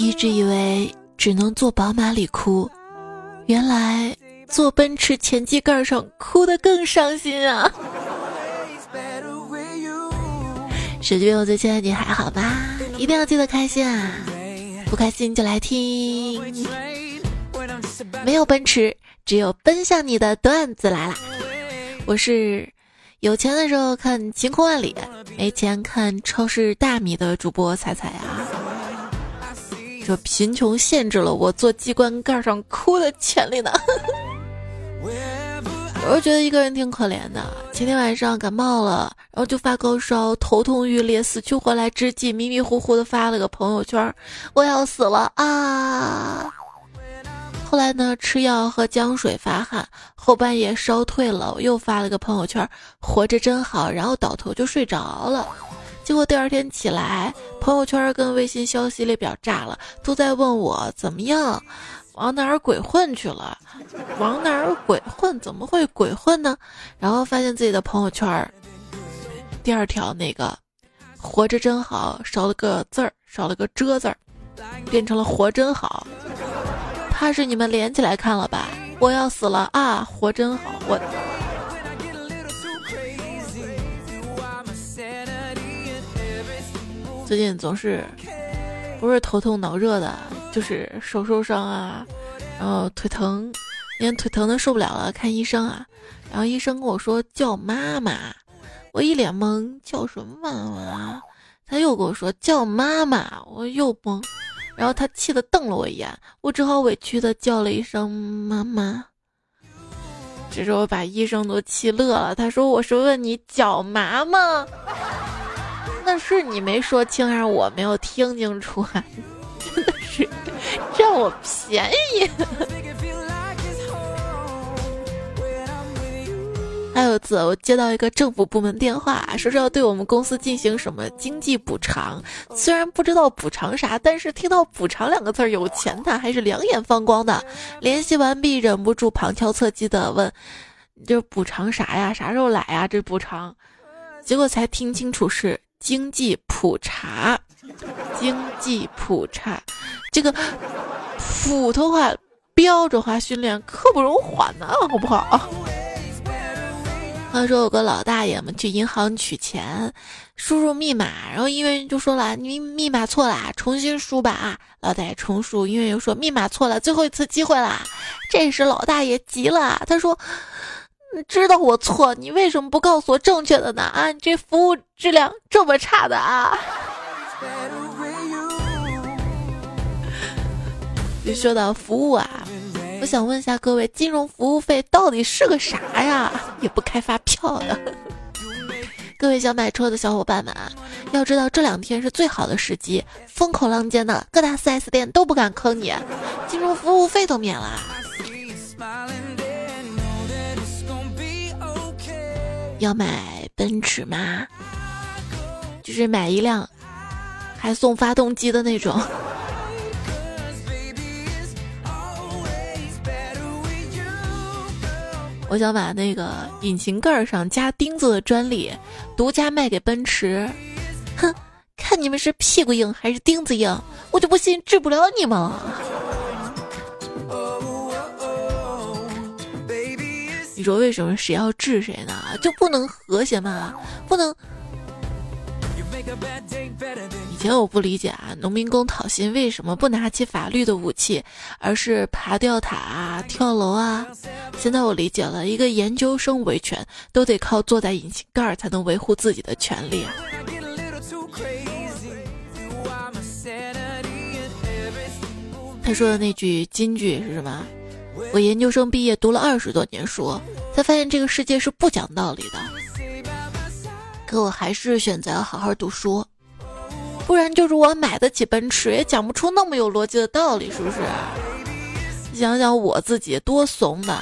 一直以为只能坐宝马里哭，原来坐奔驰前机盖上哭得更伤心啊！手机边我最亲爱的你还好吧？一定要记得开心啊！不开心就来听。没有奔驰，只有奔向你的段子来了。我是有钱的时候看晴空万里，没钱看超市大米的主播彩彩啊。贫穷限制了我坐机关盖上哭的权利呢。有时候觉得一个人挺可怜的。前天晚上感冒了，然后就发高烧，头痛欲裂，死去活来之际，迷迷糊糊的发了个朋友圈：“我要死了啊！”后来呢，吃药喝姜水发汗，后半夜烧退了，我又发了个朋友圈：“活着真好。”然后倒头就睡着了。结果第二天起来，朋友圈跟微信消息列表炸了，都在问我怎么样。往哪儿鬼混去了？往哪儿鬼混？怎么会鬼混呢？然后发现自己的朋友圈，第二条那个“活着真好”少了个字儿，少了个“遮”字儿，变成了“活真好”。怕是你们连起来看了吧？我要死了啊！活真好，我最近总是不是头痛脑热的。就是手受伤啊，然后腿疼，连腿疼的受不了了，看医生啊，然后医生跟我说叫妈妈，我一脸懵，叫什么妈妈啊？他又跟我说叫妈妈，我又懵，然后他气得瞪了我一眼，我只好委屈的叫了一声妈妈。这时候把医生都气乐了，他说我是问你脚麻吗？但是你没说清还是我没有听清楚啊？真的是占我便宜。还有一次，我接到一个政府部门电话，说是要对我们公司进行什么经济补偿。虽然不知道补偿啥，但是听到“补偿”两个字儿，有钱的还是两眼放光的。联系完毕，忍不住旁敲侧击的问：“这补偿啥呀？啥时候来呀？这补偿？”结果才听清楚是经济普查。经济普查，这个普通话标准化训练刻不容缓呐，好不好？话说有个老大爷们去银行取钱，输入密码，然后营业员就说了：“你密码错了，重新输吧。”啊，老大爷重输，营业员又说：“密码错了，最后一次机会啦。”这时老大爷急了，他说：“你知道我错，你为什么不告诉我正确的呢？啊，你这服务质量这么差的啊！”你说到服务啊，我想问一下各位，金融服务费到底是个啥呀？也不开发票的。各位想买车的小伙伴们啊，要知道这两天是最好的时机，风口浪尖的，各大 4S 店都不敢坑你，金融服务费都免了。要买奔驰吗？就是买一辆还送发动机的那种。我想把那个引擎盖上加钉子的专利独家卖给奔驰，哼，看你们是屁股硬还是钉子硬，我就不信治不了你们。你说为什么谁要治谁呢？就不能和谐吗？不能。以前我不理解啊，农民工讨薪为什么不拿起法律的武器，而是爬吊塔啊、跳楼啊？现在我理解了，一个研究生维权都得靠坐在引擎盖才能维护自己的权利。他说的那句金句是什么？我研究生毕业读了二十多年书，才发现这个世界是不讲道理的。可我还是选择好好读书，不然就是我买得起奔驰，也讲不出那么有逻辑的道理，是不是？想想我自己多怂的，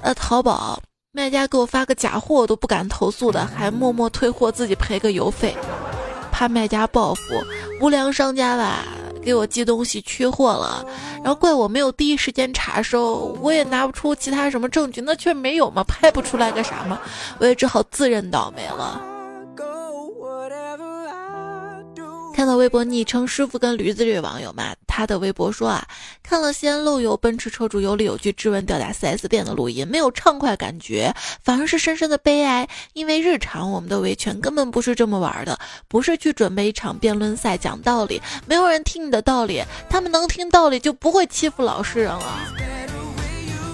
呃，淘宝卖家给我发个假货我都不敢投诉的，还默默退货自己赔个邮费，怕卖家报复。无良商家吧，给我寄东西缺货了，然后怪我没有第一时间查收，我也拿不出其他什么证据，那却没有嘛，拍不出来个啥嘛，我也只好自认倒霉了。看看到微博昵称“师傅跟驴子”这位网友嘛，他的微博说啊，看了西安漏油奔驰车主有理有据质问吊打 4S 店的录音，没有畅快感觉，反而是深深的悲哀。因为日常我们的维权根本不是这么玩的，不是去准备一场辩论赛讲道理，没有人听你的道理，他们能听道理就不会欺负老实人了。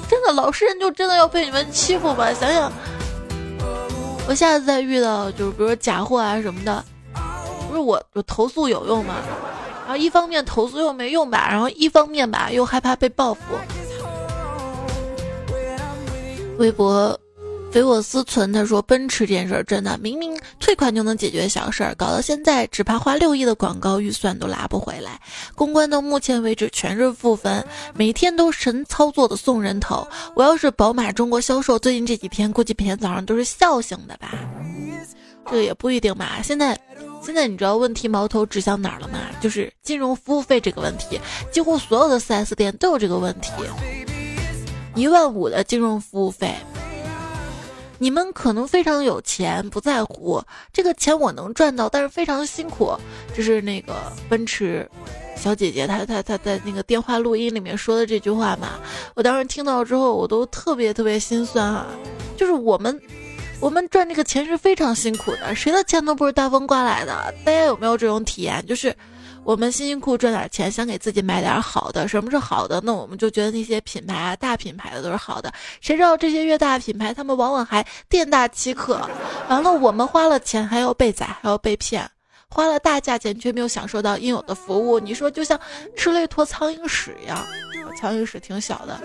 真的，老实人就真的要被你们欺负吧？想想，我下次再遇到就是比如说假货啊什么的。不是我，我投诉有用吗？然后一方面投诉又没用吧，然后一方面吧又害怕被报复。微博，匪我思存他说奔驰这件事儿真的，明明退款就能解决小事儿，搞到现在只怕花六亿的广告预算都拉不回来，公关到目前为止全是负分，每天都神操作的送人头。我要是宝马中国销售，最近这几天估计每天早上都是笑醒的吧。这个也不一定吧。现在，现在你知道问题矛头指向哪儿了吗？就是金融服务费这个问题。几乎所有的 4S 店都有这个问题。一万五的金融服务费，你们可能非常有钱，不在乎这个钱我能赚到，但是非常辛苦。这是那个奔驰小姐姐，她她她在那个电话录音里面说的这句话嘛。我当时听到之后，我都特别特别心酸啊。就是我们。我们赚这个钱是非常辛苦的，谁的钱都不是大风刮来的。大家有没有这种体验？就是我们辛辛苦苦赚点钱，想给自己买点好的。什么是好的？那我们就觉得那些品牌啊，大品牌的都是好的。谁知道这些越大品牌，他们往往还店大欺客。完了，我们花了钱还要被宰，还要被骗，花了大价钱却没有享受到应有的服务。你说就像吃了一坨苍蝇屎一样，苍蝇屎挺小的。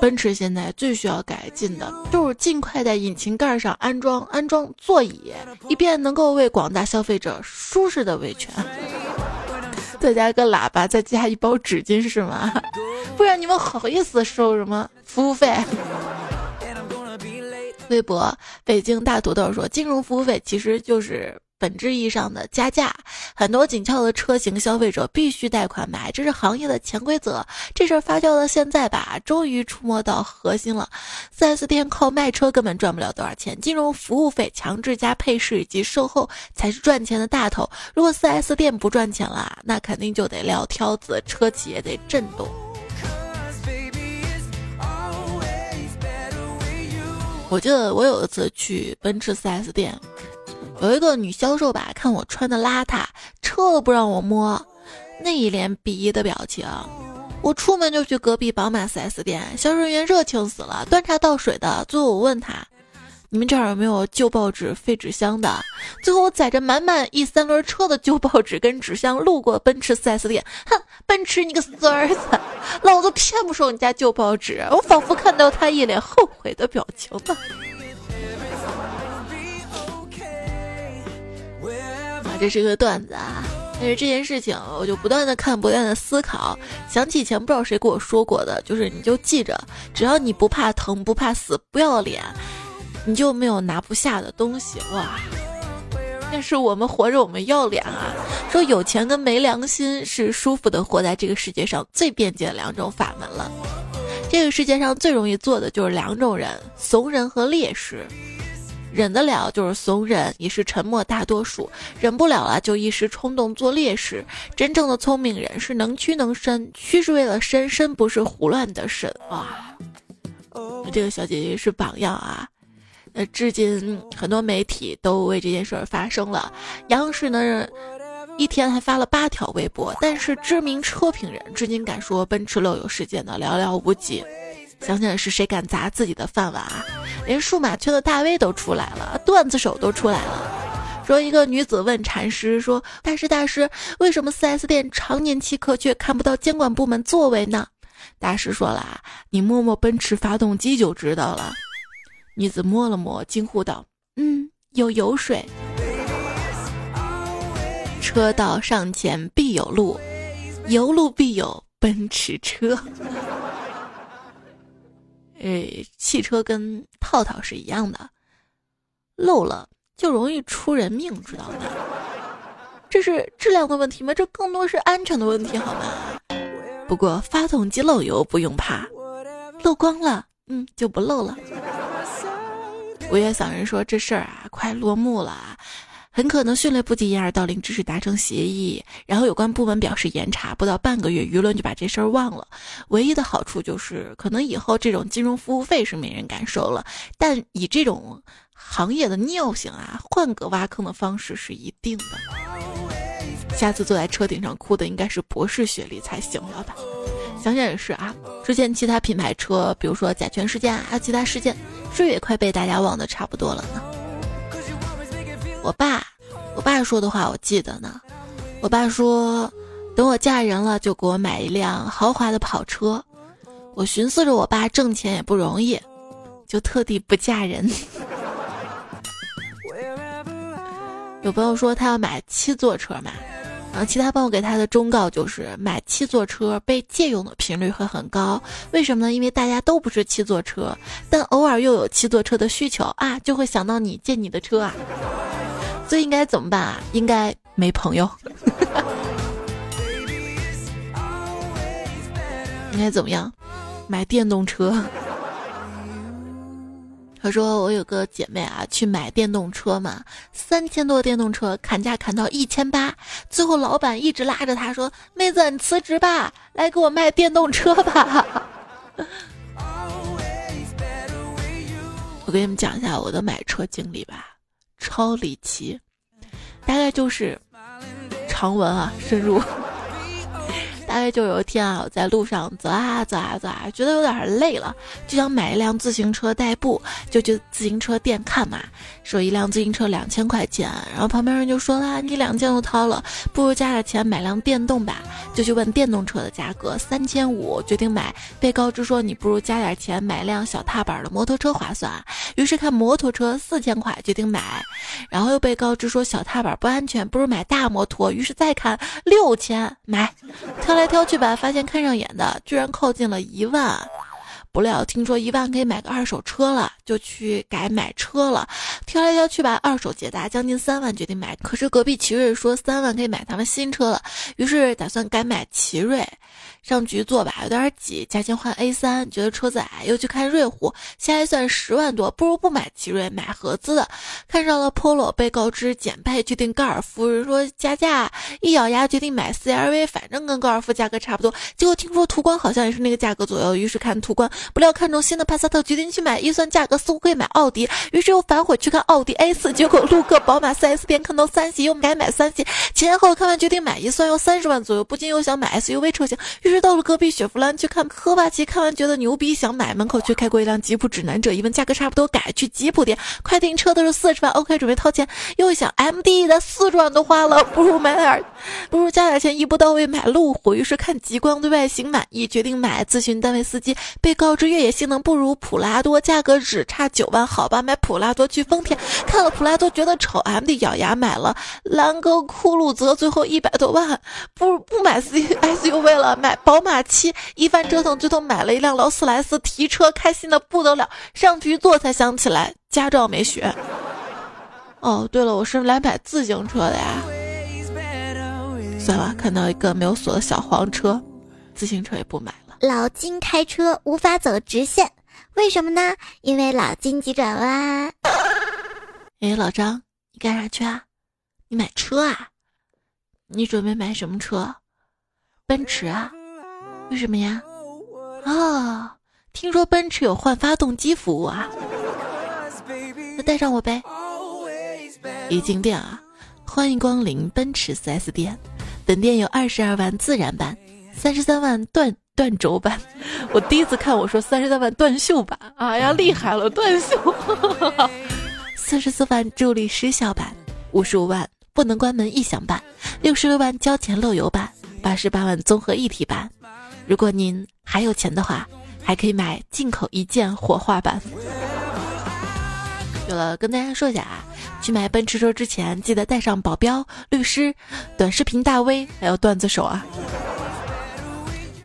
奔驰现在最需要改进的就是尽快在引擎盖上安装安装座椅，以便能够为广大消费者舒适的维权。再加个喇叭，再加一包纸巾是吗？不然你们好意思收什么服务费？微博北京大土豆说，金融服务费其实就是。本质意义上的加价，很多紧俏的车型消费者必须贷款买，这是行业的潜规则。这事儿发酵到现在吧，终于触摸到核心了。4S 店靠卖车根本赚不了多少钱，金融服务费、强制加配饰以及售后才是赚钱的大头。如果 4S 店不赚钱了，那肯定就得撂挑子，车企也得震动。我记得我有一次去奔驰 4S 店。有一个女销售吧，看我穿的邋遢，车都不让我摸，那一脸鄙夷的表情。我出门就去隔壁宝马 4S 店，销售人员热情死了，端茶倒水的。最后我问他：“你们这儿有没有旧报纸、废纸箱的？”最后我载着满满一三轮车的旧报纸跟纸箱路过奔驰 4S 店，哼，奔驰你个死儿子，老子偏不收你家旧报纸！我仿佛看到他一脸后悔的表情呢。这是个段子啊，但是这件事情我就不断的看，不断的思考，想起以前不知道谁跟我说过的，就是你就记着，只要你不怕疼，不怕死，不要脸，你就没有拿不下的东西哇！但是我们活着，我们要脸啊！说有钱跟没良心是舒服的活在这个世界上最便捷的两种法门了。这个世界上最容易做的就是两种人：怂人和烈士。忍得了就是怂人，也是沉默大多数；忍不了了就一时冲动做烈士。真正的聪明人是能屈能伸，屈是为了伸，伸不是胡乱的伸。哇，这个小姐姐是榜样啊！那至今很多媒体都为这件事儿发声了，央视呢一天还发了八条微博，但是知名车评人至今敢说奔驰漏油事件的寥寥无几。想想是谁敢砸自己的饭碗啊？连数码圈的大 V 都出来了，段子手都出来了。说一个女子问禅师说：“大师大师，为什么 4S 店常年欺客却看不到监管部门作为呢？”大师说了：“啊你摸摸奔驰发动机就知道了。”女子摸了摸，惊呼道：“嗯，有油水。”车到上前必有路，有路必有奔驰车。呃，汽车跟套套是一样的，漏了就容易出人命，知道吗？这是质量的问题吗？这更多是安全的问题，好吗？不过发动机漏油不用怕，漏光了，嗯，就不漏了。五月嗓人说这事儿啊，快落幕了，很可能迅雷不及掩耳盗铃之势达成协议，然后有关部门表示严查，不到半个月，舆论就把这事儿忘了。唯一的好处就是，可能以后这种金融服务费是没人敢收了，但以这种行业的尿性啊，换个挖坑的方式是一定的。下次坐在车顶上哭的应该是博士学历才行了吧？想想也是啊。之前其他品牌车，比如说甲醛事件啊，还有其他事件，是不是也快被大家忘得差不多了呢？我爸，我爸说的话我记得呢。我爸说，等我嫁人了就给我买一辆豪华的跑车。我寻思着我爸挣钱也不容易，就特地不嫁人。有朋友说他要买七座车嘛，然后其他朋友给他的忠告就是买七座车被借用的频率会很高。为什么呢？因为大家都不是七座车，但偶尔又有七座车的需求啊，就会想到你借你的车啊。所以应该怎么办啊？应该没朋友。应该怎么样？买电动车。他说我有个姐妹啊，去买电动车嘛，三千多电动车砍价砍到一千八，最后老板一直拉着她说：“妹子，你辞职吧，来给我卖电动车吧。”我给你们讲一下我的买车经历吧。超离奇，大概就是长文啊，深入。大概就有一天啊，我在路上走啊走啊走啊，觉得有点累了，就想买一辆自行车代步，就去自行车店看嘛。说一辆自行车两千块钱，然后旁边人就说啦：“你两千都掏了，不如加点钱买辆电动吧。”就去问电动车的价格，三千五，决定买。被告知说：“你不如加点钱买辆小踏板的摩托车划算。”于是看摩托车四千块，决定买。然后又被告知说小踏板不安全，不如买大摩托。于是再看六千，买。挑来挑去吧，发现看上眼的居然靠近了一万。不料听说一万可以买个二手车了，就去改买车了。挑来挑去吧，二手捷达将近三万，决定买。可是隔壁奇瑞说三万可以买他们新车了，于是打算改买奇瑞。上局坐吧有点挤，加钱换 A 三，觉得车子矮，又去看瑞虎，下来算十万多，不如不买奇瑞，买合资的。看上了 Polo，被告知减配，决定高尔夫。人说加价，一咬牙决定买 CRV，反正跟高尔夫价格差不多。结果听说途观好像也是那个价格左右，于是看途观，不料看中新的帕萨特，决定去买，预算价格似乎可以买奥迪，于是又反悔去看奥迪 A 四，结果路过宝马 4S 店看到三系，又改买三系，前后看完决定买，预算要三十万左右，不禁又想买 SUV 车型。于是到了隔壁雪佛兰去看科帕奇，看完觉得牛逼，想买。门口却开过一辆吉普指南者，一问价格差不多，改去吉普店。快订车的是四十万，OK，准备掏钱。又想 MD 的四十万都花了，不如买点，不如加点钱一步到位买路虎。于是看极光对外形满意，决定买。咨询单位司机，被告知越野性能不如普拉多，价格只差九万，好吧，买普拉多去丰田。看了普拉多觉得丑，MD 咬牙买了兰格酷路泽，最后一百多万，不不买 C SUV 了，买。宝马七一番折腾，最后买了一辆劳斯莱斯，提车开心的不得了。上去一坐才想起来驾照没学。哦，对了，我是来买自行车的呀。算了，看到一个没有锁的小黄车，自行车也不买了。老金开车无法走直线，为什么呢？因为老金急转弯。哎，老张，你干啥去啊？你买车啊？你准备买什么车？奔驰啊？为什么呀？啊，听说奔驰有换发动机服务啊，那带上我呗。一进店啊，欢迎光临奔驰 4S 店，本店有二十二万自然版，三十三万断断轴版。我第一次看我说三十三万断袖版，哎呀厉害了断袖。四十四万助力失效版，五十五万不能关门异响版，六十六万交钱漏油版，八十八万综合一体版。如果您还有钱的话，还可以买进口一键火化版。对了，跟大家说一下啊，去买奔驰车之前记得带上保镖、律师、短视频大 V，还有段子手啊。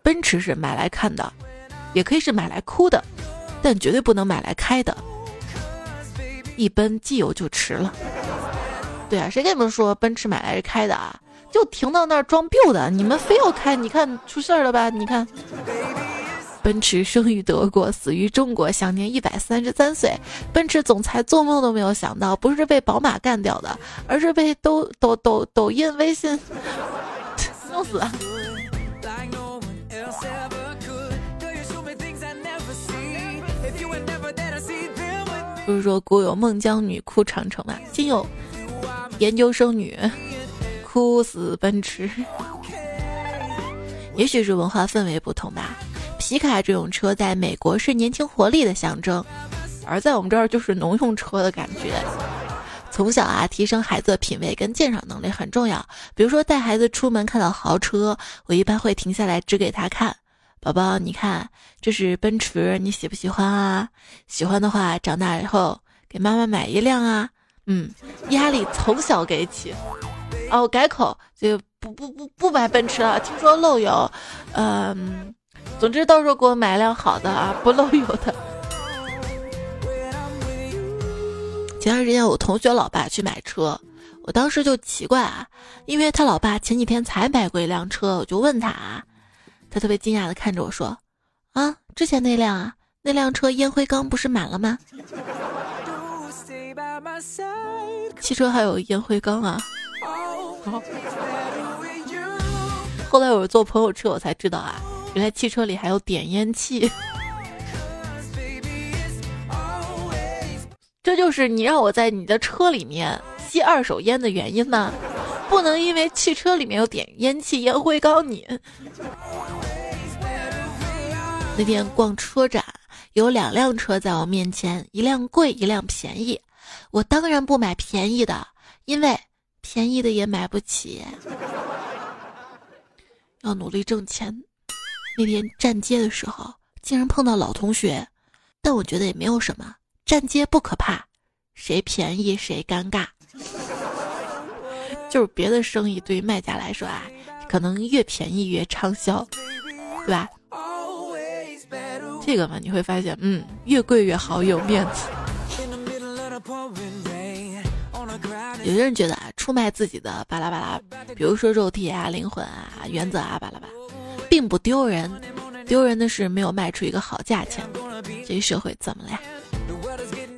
奔驰是买来看的，也可以是买来哭的，但绝对不能买来开的。一奔机油就迟了。对啊，谁跟你们说奔驰买来是开的啊？就停到那儿装 build 的，你们非要开，你看出事儿了吧？你看，奔驰生于德国，死于中国，享年一百三十三岁。奔驰总裁做梦都没有想到，不是被宝马干掉的，而是被抖抖抖抖音、微信弄死。不是说古有孟姜女哭长城吗？今有研究生女哭死奔驰。也许是文化氛围不同吧。皮卡这种车在美国是年轻活力的象征，而在我们这儿就是农用车的感觉。从小啊，提升孩子的品味跟鉴赏能力很重要。比如说带孩子出门看到豪车，我一般会停下来指给他看。宝宝，你看，这是奔驰，你喜不喜欢啊？喜欢的话，长大以后给妈妈买一辆啊。嗯，压力从小给起。哦，改口就不不不不买奔驰了，听说漏油。嗯，总之到时候给我买辆好的啊，不漏油的。前段时间我同学老爸去买车，我当时就奇怪啊，因为他老爸前几天才买过一辆车，我就问他啊。他特别惊讶的看着我说：“啊，之前那辆啊，那辆车烟灰缸不是满了吗？汽车还有烟灰缸啊？” 后来我坐朋友车，我才知道啊，原来汽车里还有点烟器。这就是你让我在你的车里面吸二手烟的原因吗？不能因为汽车里面有点烟器、烟灰缸你。那天逛车展，有两辆车在我面前，一辆贵，一辆便宜。我当然不买便宜的，因为便宜的也买不起。要努力挣钱。那天站街的时候，竟然碰到老同学，但我觉得也没有什么，站街不可怕，谁便宜谁尴尬。就是别的生意对于卖家来说啊，可能越便宜越畅销，对吧？这个嘛，你会发现，嗯，越贵越好，有面子。有些人觉得啊，出卖自己的巴拉巴拉，比如说肉体啊、灵魂啊、原则啊，巴拉巴，并不丢人。丢人的是没有卖出一个好价钱。这社会怎么了呀？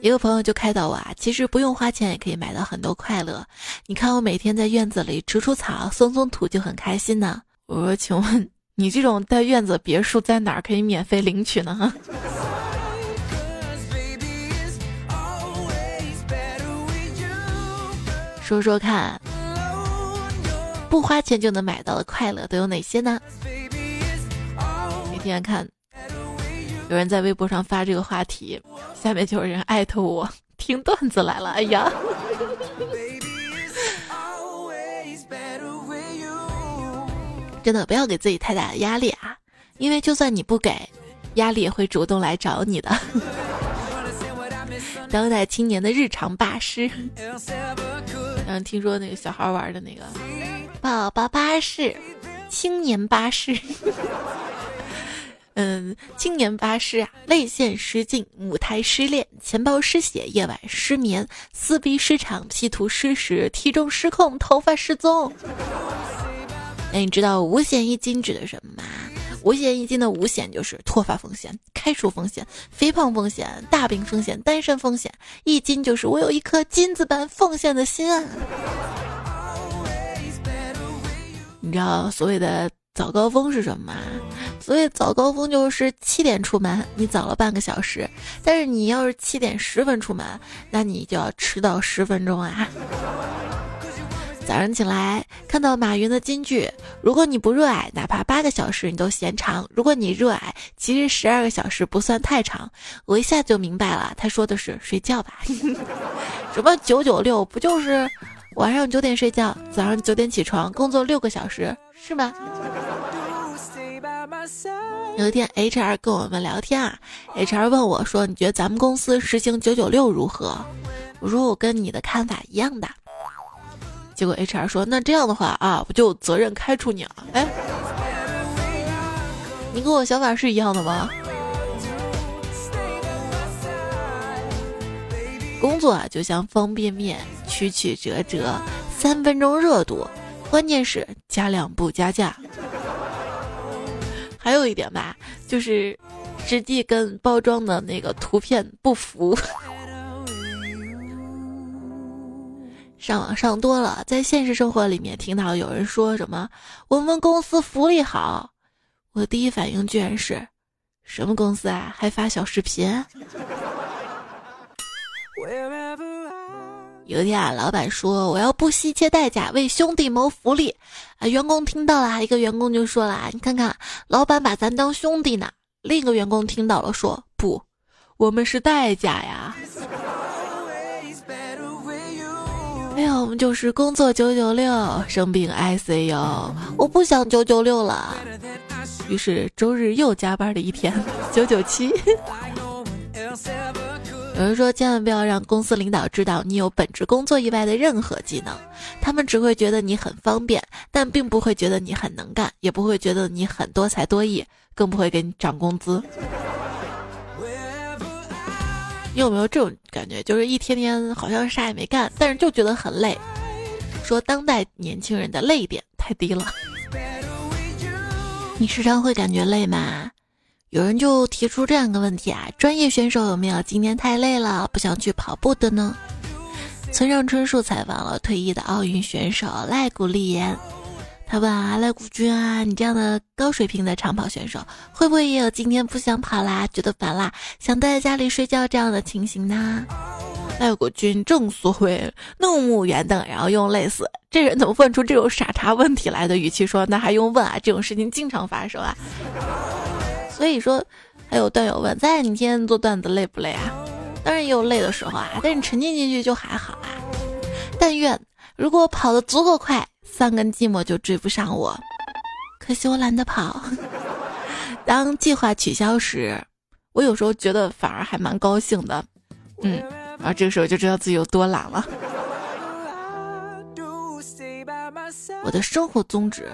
一个朋友就开导我啊，其实不用花钱也可以买到很多快乐。你看我每天在院子里除除草、松松土就很开心呢。我说，请问你这种带院子别墅在哪儿可以免费领取呢？说说看，不花钱就能买到的快乐都有哪些呢？那天看。有人在微博上发这个话题，下面就有人艾特我听段子来了。哎呀，真的不要给自己太大的压力啊，因为就算你不给，压力也会主动来找你的。当代青年的日常巴士，嗯，听说那个小孩玩的那个宝宝巴士，青年巴士。嗯，青年巴士啊，泪腺失禁，母胎失恋，钱包失血，夜晚失眠，撕逼失常，P 图失时，体重失控，头发失踪。那你知道五险一金指的什么吗？五险一金的五险就是脱发风险、开除风险、肥胖风险、大病风险、单身风险。一金就是我有一颗金子般奉献的心啊。你知道所谓的？早高峰是什么吗？所谓早高峰就是七点出门，你早了半个小时。但是你要是七点十分出门，那你就要迟到十分钟啊！早上起来看到马云的金句：如果你不热爱，哪怕八个小时你都嫌长；如果你热爱，其实十二个小时不算太长。我一下就明白了，他说的是睡觉吧？什么九九六？不就是晚上九点睡觉，早上九点起床，工作六个小时，是吗？有一天，HR 跟我们聊天啊，HR 问我说：“你觉得咱们公司实行九九六如何？”我说：“我跟你的看法一样的。”结果 HR 说：“那这样的话啊，我就责任开除你了。”哎，你跟我想法是一样的吗？工作啊，就像方便面，曲曲折折，三分钟热度，关键是加量不加价。还有一点吧，就是实际跟包装的那个图片不符。上网上多了，在现实生活里面听到有人说什么“我们公司福利好”，我第一反应居然是什么公司啊？还发小视频？有一天啊，老板说我要不惜一切代价为兄弟谋福利啊，员工听到了，一个员工就说了：“你看看，老板把咱当兄弟呢。”另一个员工听到了说：“不，我们是代价呀。”哎呀，我们就是工作九九六，生病 ICU，我不想九九六了。于是周日又加班了一天，九九七。有人说，千万不要让公司领导知道你有本职工作以外的任何技能，他们只会觉得你很方便，但并不会觉得你很能干，也不会觉得你很多才多艺，更不会给你涨工资。你有没有这种感觉？就是一天天好像啥也没干，但是就觉得很累。说当代年轻人的泪点太低了。你时常会感觉累吗？有人就提出这样一个问题啊：专业选手有没有今天太累了不想去跑步的呢？村上春树采访了退役的奥运选手赖古丽言。他问啊，赖古君啊，你这样的高水平的长跑选手，会不会也有今天不想跑啦，觉得烦啦，想待在家里睡觉这样的情形呢？赖古君正所谓怒目圆瞪，然后用类似“这人怎么问出这种傻叉问题来”的语气说：“那还用问啊？这种事情经常发生啊。”所以说，还有段友问：在你天天做段子累不累啊？当然也有累的时候啊，但是沉浸进去就还好啊。但愿如果跑得足够快。三根寂寞就追不上我，可惜我懒得跑。当计划取消时，我有时候觉得反而还蛮高兴的。嗯，然后这个时候就知道自己有多懒了。我的生活宗旨，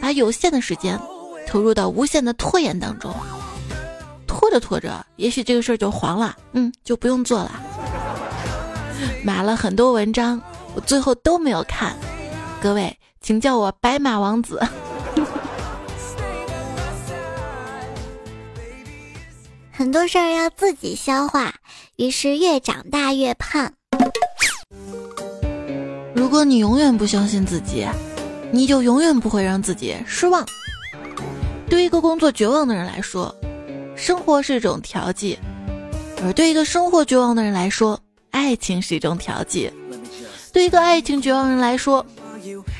把有限的时间投入到无限的拖延当中。拖着拖着，也许这个事儿就黄了，嗯，就不用做了。买了很多文章，我最后都没有看。各位，请叫我白马王子。很多事儿要自己消化，于是越长大越胖。如果你永远不相信自己，你就永远不会让自己失望。对一个工作绝望的人来说，生活是一种调剂；而对一个生活绝望的人来说，爱情是一种调剂。对一个爱情绝望人来说，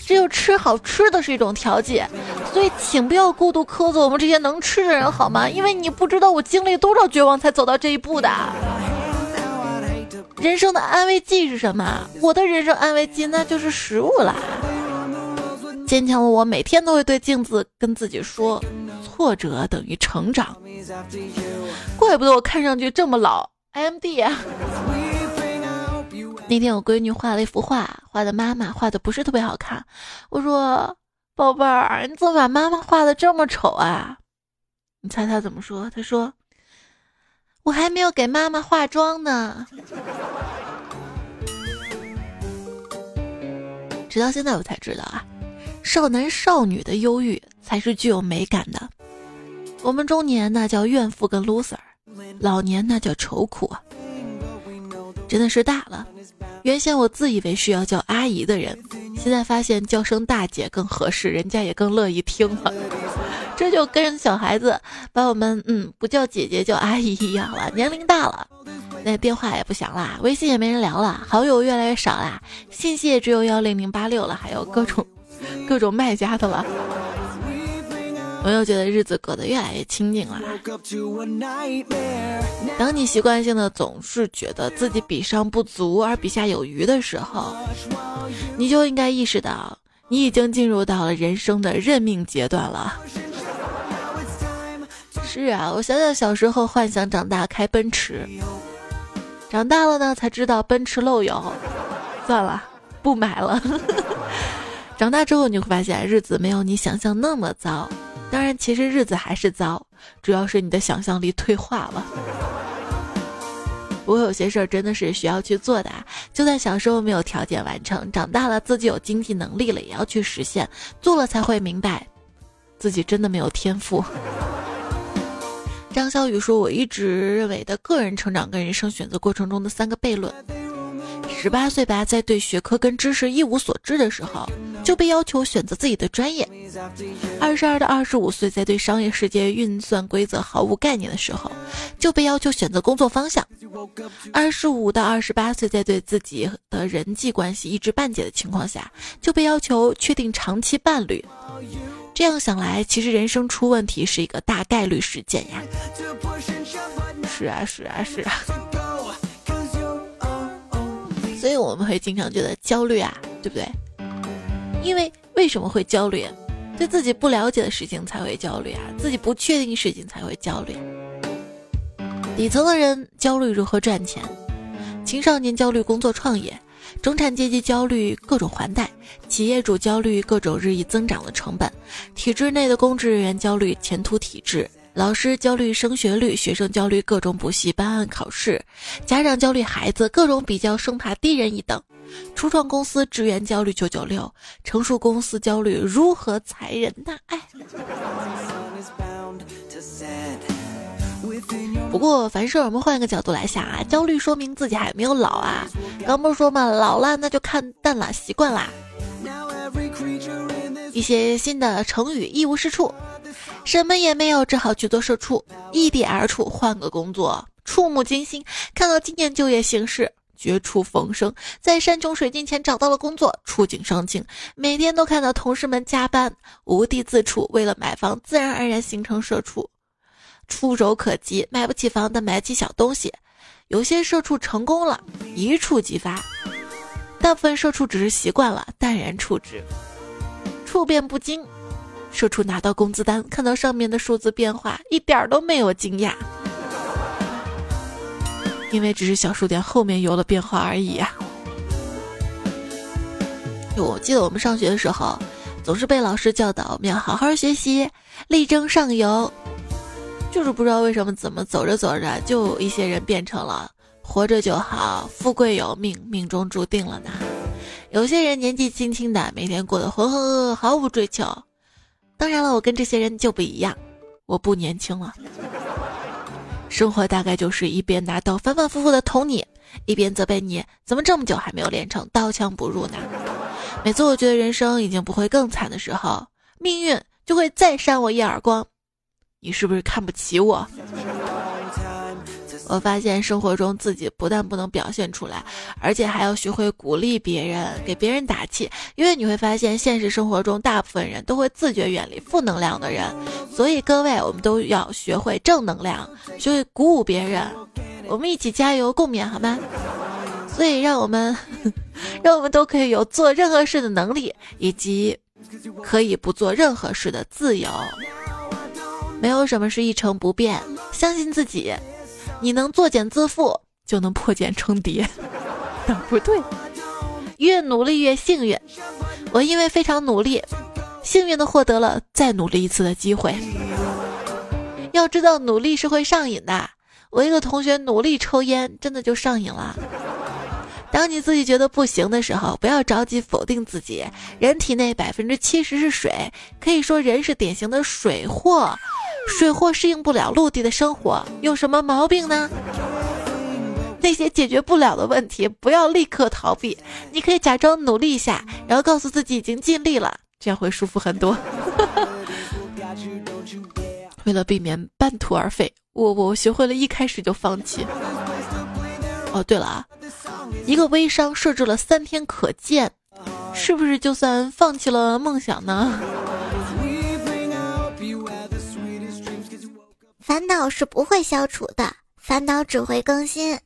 只有吃好吃的是一种调剂，所以请不要过度苛责我们这些能吃的人好吗？因为你不知道我经历多少绝望才走到这一步的。人生的安慰剂是什么？我的人生安慰剂那就是食物啦。坚强的我每天都会对镜子跟自己说：挫折等于成长。怪不得我看上去这么老，M D 啊。那天我闺女画了一幅画，画的妈妈画的不是特别好看。我说：“宝贝儿，你怎么把妈妈画的这么丑啊？”你猜她怎么说？她说：“我还没有给妈妈化妆呢。”直到现在我才知道啊，少男少女的忧郁才是具有美感的。我们中年那叫怨妇跟 loser，老年那叫愁苦啊。真的是大了。原先我自以为需要叫阿姨的人，现在发现叫声大姐更合适，人家也更乐意听了。这就跟小孩子把我们嗯不叫姐姐叫阿姨一样了。年龄大了，那电话也不响啦，微信也没人聊了，好友越来越少啦，信息也只有幺零零八六了，还有各种各种卖家的了。我又觉得日子过得越来越清静了。当你习惯性的总是觉得自己比上不足而比下有余的时候，你就应该意识到，你已经进入到了人生的认命阶段了。是啊，我想想小时候幻想长大开奔驰，长大了呢才知道奔驰漏油，算了，不买了。长大之后你会发现，日子没有你想象那么糟。当然，其实日子还是糟，主要是你的想象力退化了。不过有些事儿真的是需要去做的，就算小时候没有条件完成，长大了自己有经济能力了，也要去实现。做了才会明白，自己真的没有天赋。张小雨说：“我一直认为的个人成长跟人生选择过程中的三个悖论。十八岁吧，在对学科跟知识一无所知的时候，就被要求选择自己的专业；二十二到二十五岁，在对商业世界运算规则毫无概念的时候，就被要求选择工作方向；二十五到二十八岁，在对自己的人际关系一知半解的情况下，就被要求确定长期伴侣。”这样想来，其实人生出问题是一个大概率事件呀。是啊，是啊，是啊。所以我们会经常觉得焦虑啊，对不对？因为为什么会焦虑？对自己不了解的事情才会焦虑啊，自己不确定事情才会焦虑。底层的人焦虑如何赚钱，青少年焦虑工作创业。中产阶级焦虑各种还贷，企业主焦虑各种日益增长的成本，体制内的公职人员焦虑前途体制，老师焦虑升学率，学生焦虑各种补习班考试，家长焦虑孩子各种比较，生怕低人一等，初创公司职员焦虑九九六，成熟公司焦虑如何裁人呐？哎。不过凡事我们换一个角度来想啊，焦虑说明自己还没有老啊。刚不是说嘛，老了那就看淡了，习惯啦。一些新的成语一无是处，什么也没有，只好去做社畜，异地而处，换个工作，触目惊心。看到今年就业形势，绝处逢生，在山穷水尽前找到了工作，触景伤情。每天都看到同事们加班，无地自处，为了买房，自然而然形成社畜。触手可及，买不起房，但买起小东西。有些社畜成功了，一触即发；大部分社畜只是习惯了，淡然处之，处变不惊。社畜拿到工资单，看到上面的数字变化，一点都没有惊讶，因为只是小数点后面有了变化而已呀。我记得我们上学的时候，总是被老师教导我们要好好学习，力争上游。就是不知道为什么，怎么走着走着，就有一些人变成了活着就好，富贵有命，命中注定了呢。有些人年纪轻轻的，每天过得浑浑噩噩，毫无追求。当然了，我跟这些人就不一样，我不年轻了。生活大概就是一边拿刀反反复复的捅你，一边责备你怎么这么久还没有练成刀枪不入呢？每次我觉得人生已经不会更惨的时候，命运就会再扇我一耳光。你是不是看不起我？我发现生活中自己不但不能表现出来，而且还要学会鼓励别人，给别人打气。因为你会发现，现实生活中大部分人都会自觉远离负能量的人。所以各位，我们都要学会正能量，学会鼓舞别人。我们一起加油共勉，好吗？所以让我们，让我们都可以有做任何事的能力，以及可以不做任何事的自由。没有什么是一成不变，相信自己，你能作茧自缚，就能破茧成蝶。不对，越努力越幸运。我因为非常努力，幸运的获得了再努力一次的机会。要知道，努力是会上瘾的。我一个同学努力抽烟，真的就上瘾了。当你自己觉得不行的时候，不要着急否定自己。人体内百分之七十是水，可以说人是典型的水货。水货适应不了陆地的生活，有什么毛病呢？那些解决不了的问题，不要立刻逃避，你可以假装努力一下，然后告诉自己已经尽力了，这样会舒服很多。为了避免半途而废，我我学会了一开始就放弃。哦，对了啊，一个微商设置了三天可见，是不是就算放弃了梦想呢？烦恼是不会消除的，烦恼只会更新。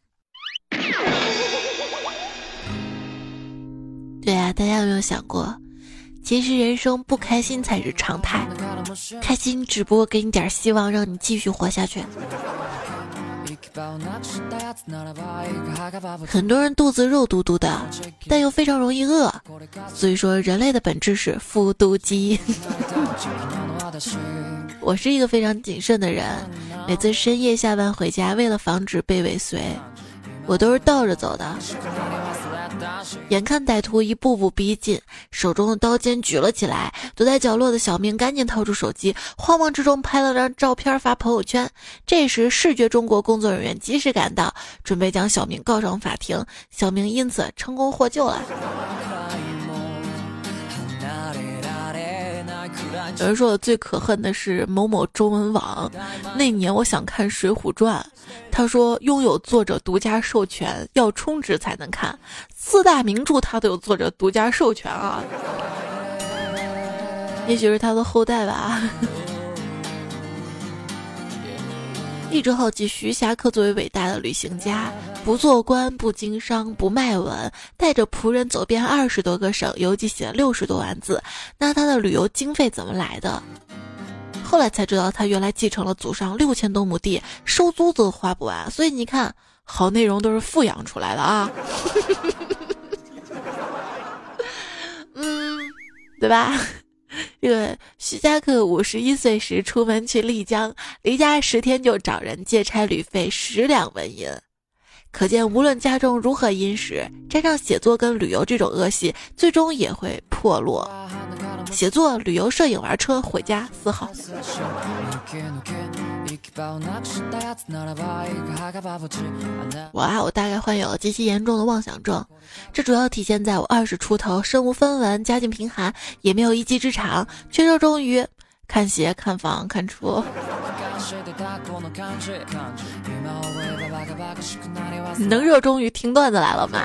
对啊，大家有没有想过，其实人生不开心才是常态，开心只不过给你点希望，让你继续活下去。很多人肚子肉嘟嘟的，但又非常容易饿，所以说人类的本质是复读机。我是一个非常谨慎的人，每次深夜下班回家，为了防止被尾随，我都是倒着走的。眼看歹徒一步步逼近，手中的刀尖举了起来，躲在角落的小明赶紧掏出手机，慌忙之中拍了张照片发朋友圈。这时，视觉中国工作人员及时赶到，准备将小明告上法庭。小明因此成功获救了。有人说我最可恨的是某某中文网。那年我想看《水浒传》，他说拥有作者独家授权，要充值才能看。四大名著他都有作者独家授权啊，也许是他的后代吧。一直好奇徐霞客作为伟大的旅行家，不做官，不经商，不卖文，带着仆人走遍二十多个省，游记写了六十多万字。那他的旅游经费怎么来的？后来才知道，他原来继承了祖上六千多亩地，收租都花不完。所以你看，好内容都是富养出来的啊。嗯，对吧？这个徐家客五十一岁时出门去丽江，离家十天就找人借差旅费十两纹银，可见无论家中如何殷实，沾上写作跟旅游这种恶习，最终也会破落。写作、旅游、摄影、玩车、回家四号。我啊，我大概患有极其严重的妄想症，这主要体现在我二十出头，身无分文，家境贫寒，也没有一技之长，却热衷于看鞋、看房、看车。你能热衷于听段子来了吗？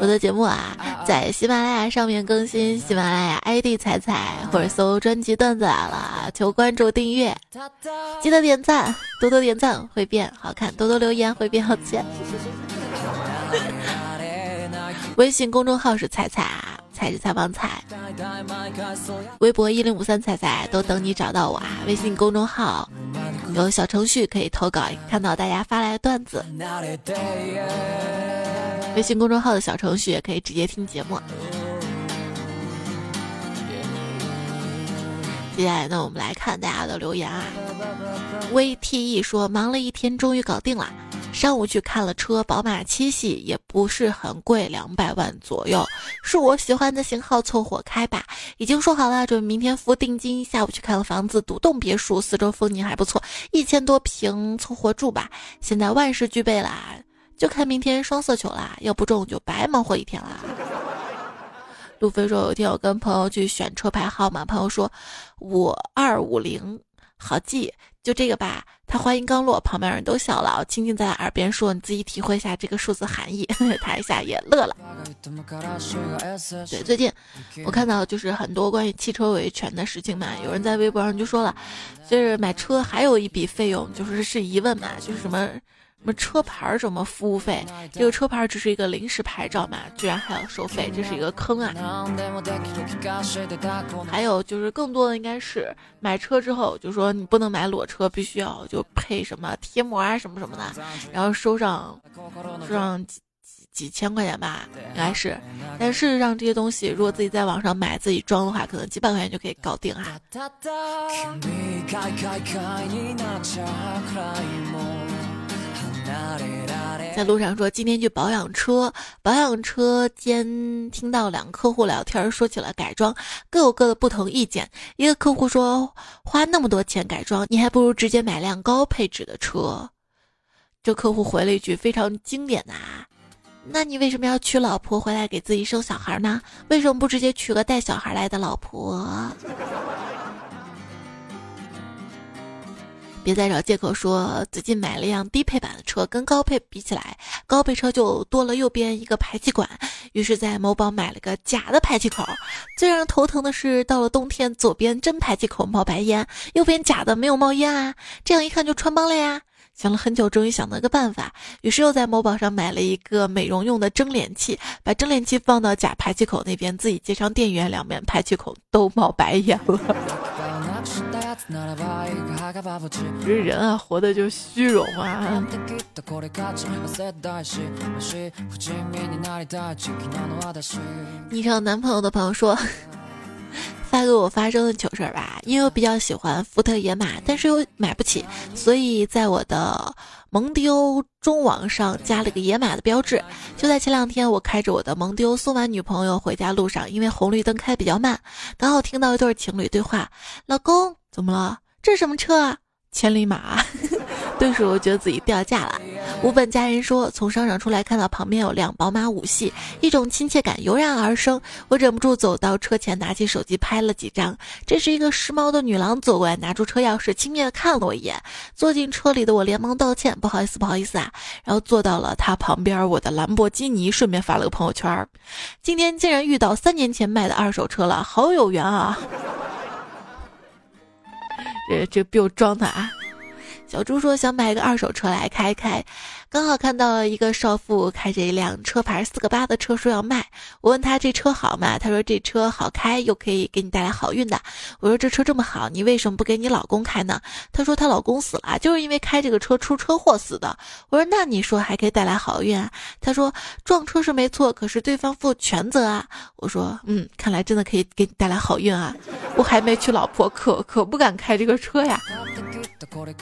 我的节目啊，在喜马拉雅上面更新，喜马拉雅 ID 彩彩，或者搜专辑段子来了，求关注订阅，记得点赞，多多点赞会变好看，多多留言会变好钱。微信公众号是彩彩。彩是采访彩，微博一零五三彩彩都等你找到我啊！微信公众号有小程序可以投稿，看到大家发来的段子。微信公众号的小程序也可以直接听节目。接下来呢，我们来看大家的留言啊。VTE 说忙了一天，终于搞定了。上午去看了车，宝马七系也不是很贵，两百万左右，是我喜欢的型号，凑合开吧。已经说好了，准备明天付定金。下午去看了房子，独栋别墅，四周风景还不错，一千多平，凑合住吧。现在万事俱备啦，就看明天双色球啦，要不中就白忙活一天啦。路飞说，有一天我跟朋友去选车牌号码，朋友说五二五零，好记。就这个吧，他话音刚落，旁边人都笑了，轻轻在耳边说：“你自己体会一下这个数字含义。”他一下也乐了。对，最近我看到就是很多关于汽车维权的事情嘛，有人在微博上就说了，就是买车还有一笔费用，就是是疑问嘛，就是什么。什么车牌什么服务费？这个车牌只是一个临时牌照嘛，居然还要收费，这是一个坑啊！还有就是更多的应该是买车之后就说你不能买裸车，必须要就配什么贴膜啊什么什么的，然后收上收上几几几千块钱吧，应该是。但事实上这些东西如果自己在网上买自己装的话，可能几百块钱就可以搞定啊。在路上说今天去保养车，保养车间听到两个客户聊天，说起了改装，各有各的不同意见。一个客户说花那么多钱改装，你还不如直接买辆高配置的车。这客户回了一句非常经典的啊，那你为什么要娶老婆回来给自己生小孩呢？为什么不直接娶个带小孩来的老婆？别再找借口说最近买了辆低配版的车，跟高配比起来，高配车就多了右边一个排气管。于是，在某宝买了个假的排气口。最让人头疼的是，到了冬天，左边真排气口冒白烟，右边假的没有冒烟啊！这样一看就穿帮了呀！想了很久，终于想到个办法，于是又在某宝上买了一个美容用的蒸脸器，把蒸脸器放到假排气口那边，自己接上电源，两边排气口都冒白烟了。这人啊，活的就虚荣啊！你找男朋友的朋友说，发给我发生的糗事吧，因为我比较喜欢福特野马，但是又买不起，所以在我的蒙迪欧中网上加了个野马的标志。就在前两天，我开着我的蒙迪欧送完女朋友回家路上，因为红绿灯开比较慢，刚好听到一对情侣对话：“老公，怎么了？这什么车啊？千里马。”顿时我觉得自己掉价了。无本家人说，从商场出来看到旁边有辆宝马五系，一种亲切感油然而生。我忍不住走到车前，拿起手机拍了几张。这时，一个时髦的女郎走过来，拿出车钥匙，轻蔑地看了我一眼。坐进车里的我连忙道歉：“不好意思，不好意思啊。”然后坐到了她旁边我的兰博基尼，顺便发了个朋友圈：“今天竟然遇到三年前卖的二手车了，好有缘啊！”这这比我装的啊！小猪说想买个二手车来开开，刚好看到了一个少妇开着一辆车牌四个八的车，说要卖。我问他这车好吗？他说这车好开，又可以给你带来好运的。我说这车这么好，你为什么不给你老公开呢？他说她老公死了，就是因为开这个车出车祸死的。我说那你说还可以带来好运啊？他说撞车是没错，可是对方负全责啊。我说嗯，看来真的可以给你带来好运啊。我还没娶老婆，可可不敢开这个车呀。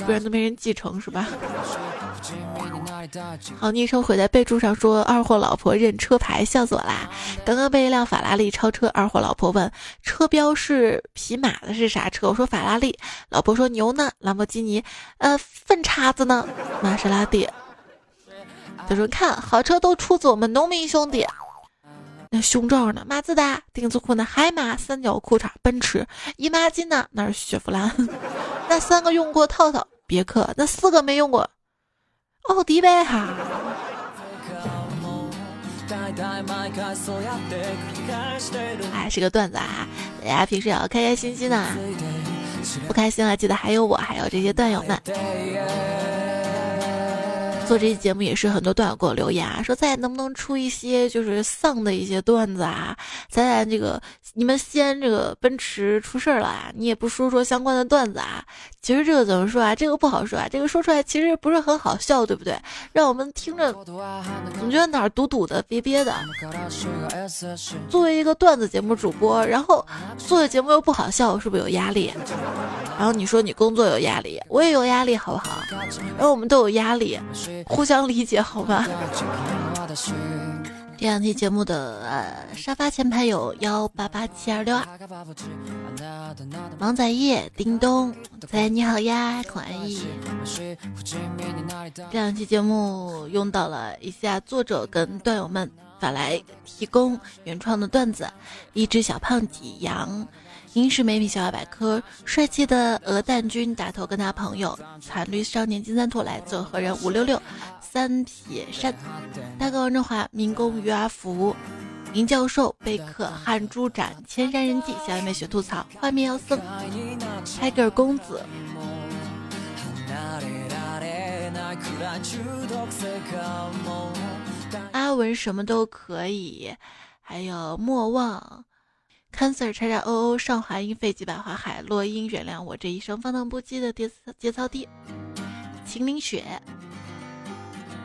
不然都没人继承是吧？好，昵称毁在备注上说二货老婆认车牌，笑死我啦！刚刚被一辆法拉利超车，二货老婆问车标是匹马的是啥车？我说法拉利。老婆说牛呢？兰博基尼。呃，粪叉子呢？玛莎拉蒂。他说看好车都出自我们农民兄弟。那胸罩呢？马自达。丁字裤呢？海马。三角裤衩？奔驰。姨妈巾呢？那是雪佛兰。那三个用过套套？别克。那四个没用过？奥迪呗哈。还是个段子啊！大家平时也要开开心心的啊，不开心了记得还有我，还有这些段友们。做这期节目也是很多段友给我留言啊，说再能不能出一些就是丧的一些段子啊？咱咱这个你们西安这个奔驰出事儿了啊，你也不说说相关的段子啊？其实这个怎么说啊？这个不好说啊，这个说出来其实不是很好笑，对不对？让我们听着总觉得哪儿堵堵的、憋憋的。作为一个段子节目主播，然后做的节目又不好笑，是不是有压力？然后你说你工作有压力，我也有压力，好不好？然后我们都有压力。互相理解好吧？这两期节目的呃沙发前排有幺八八七二六二，王仔叶、叮咚，仔你好呀，孔安逸。这两期节目用到了一下作者跟段友们发来提供原创的段子，一只小胖几羊。英式美品小百科，帅气的鹅蛋君打头跟他朋友，惨绿少年金三兔来自何人？五六六三撇山，大哥王振华，民工于阿福，林教授贝克汉猪展，千山人迹，小妹妹学吐槽，画面妖僧，Tiger 公子，阿文什么都可以，还有莫忘。Cancer 叉叉 o o 上华音废几百花海落英原谅我这一生放荡不羁的节节操地，秦岭雪，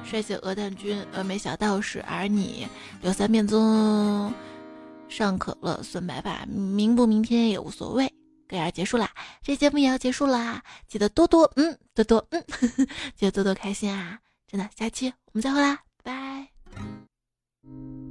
帅气鹅蛋君峨眉小道士而你刘三面宗上可乐孙白发明不明天也无所谓，歌要结束啦，这节目也要结束啦，记得多多嗯多多嗯，记得多多开心啊，真的，下期我们再会啦，拜拜。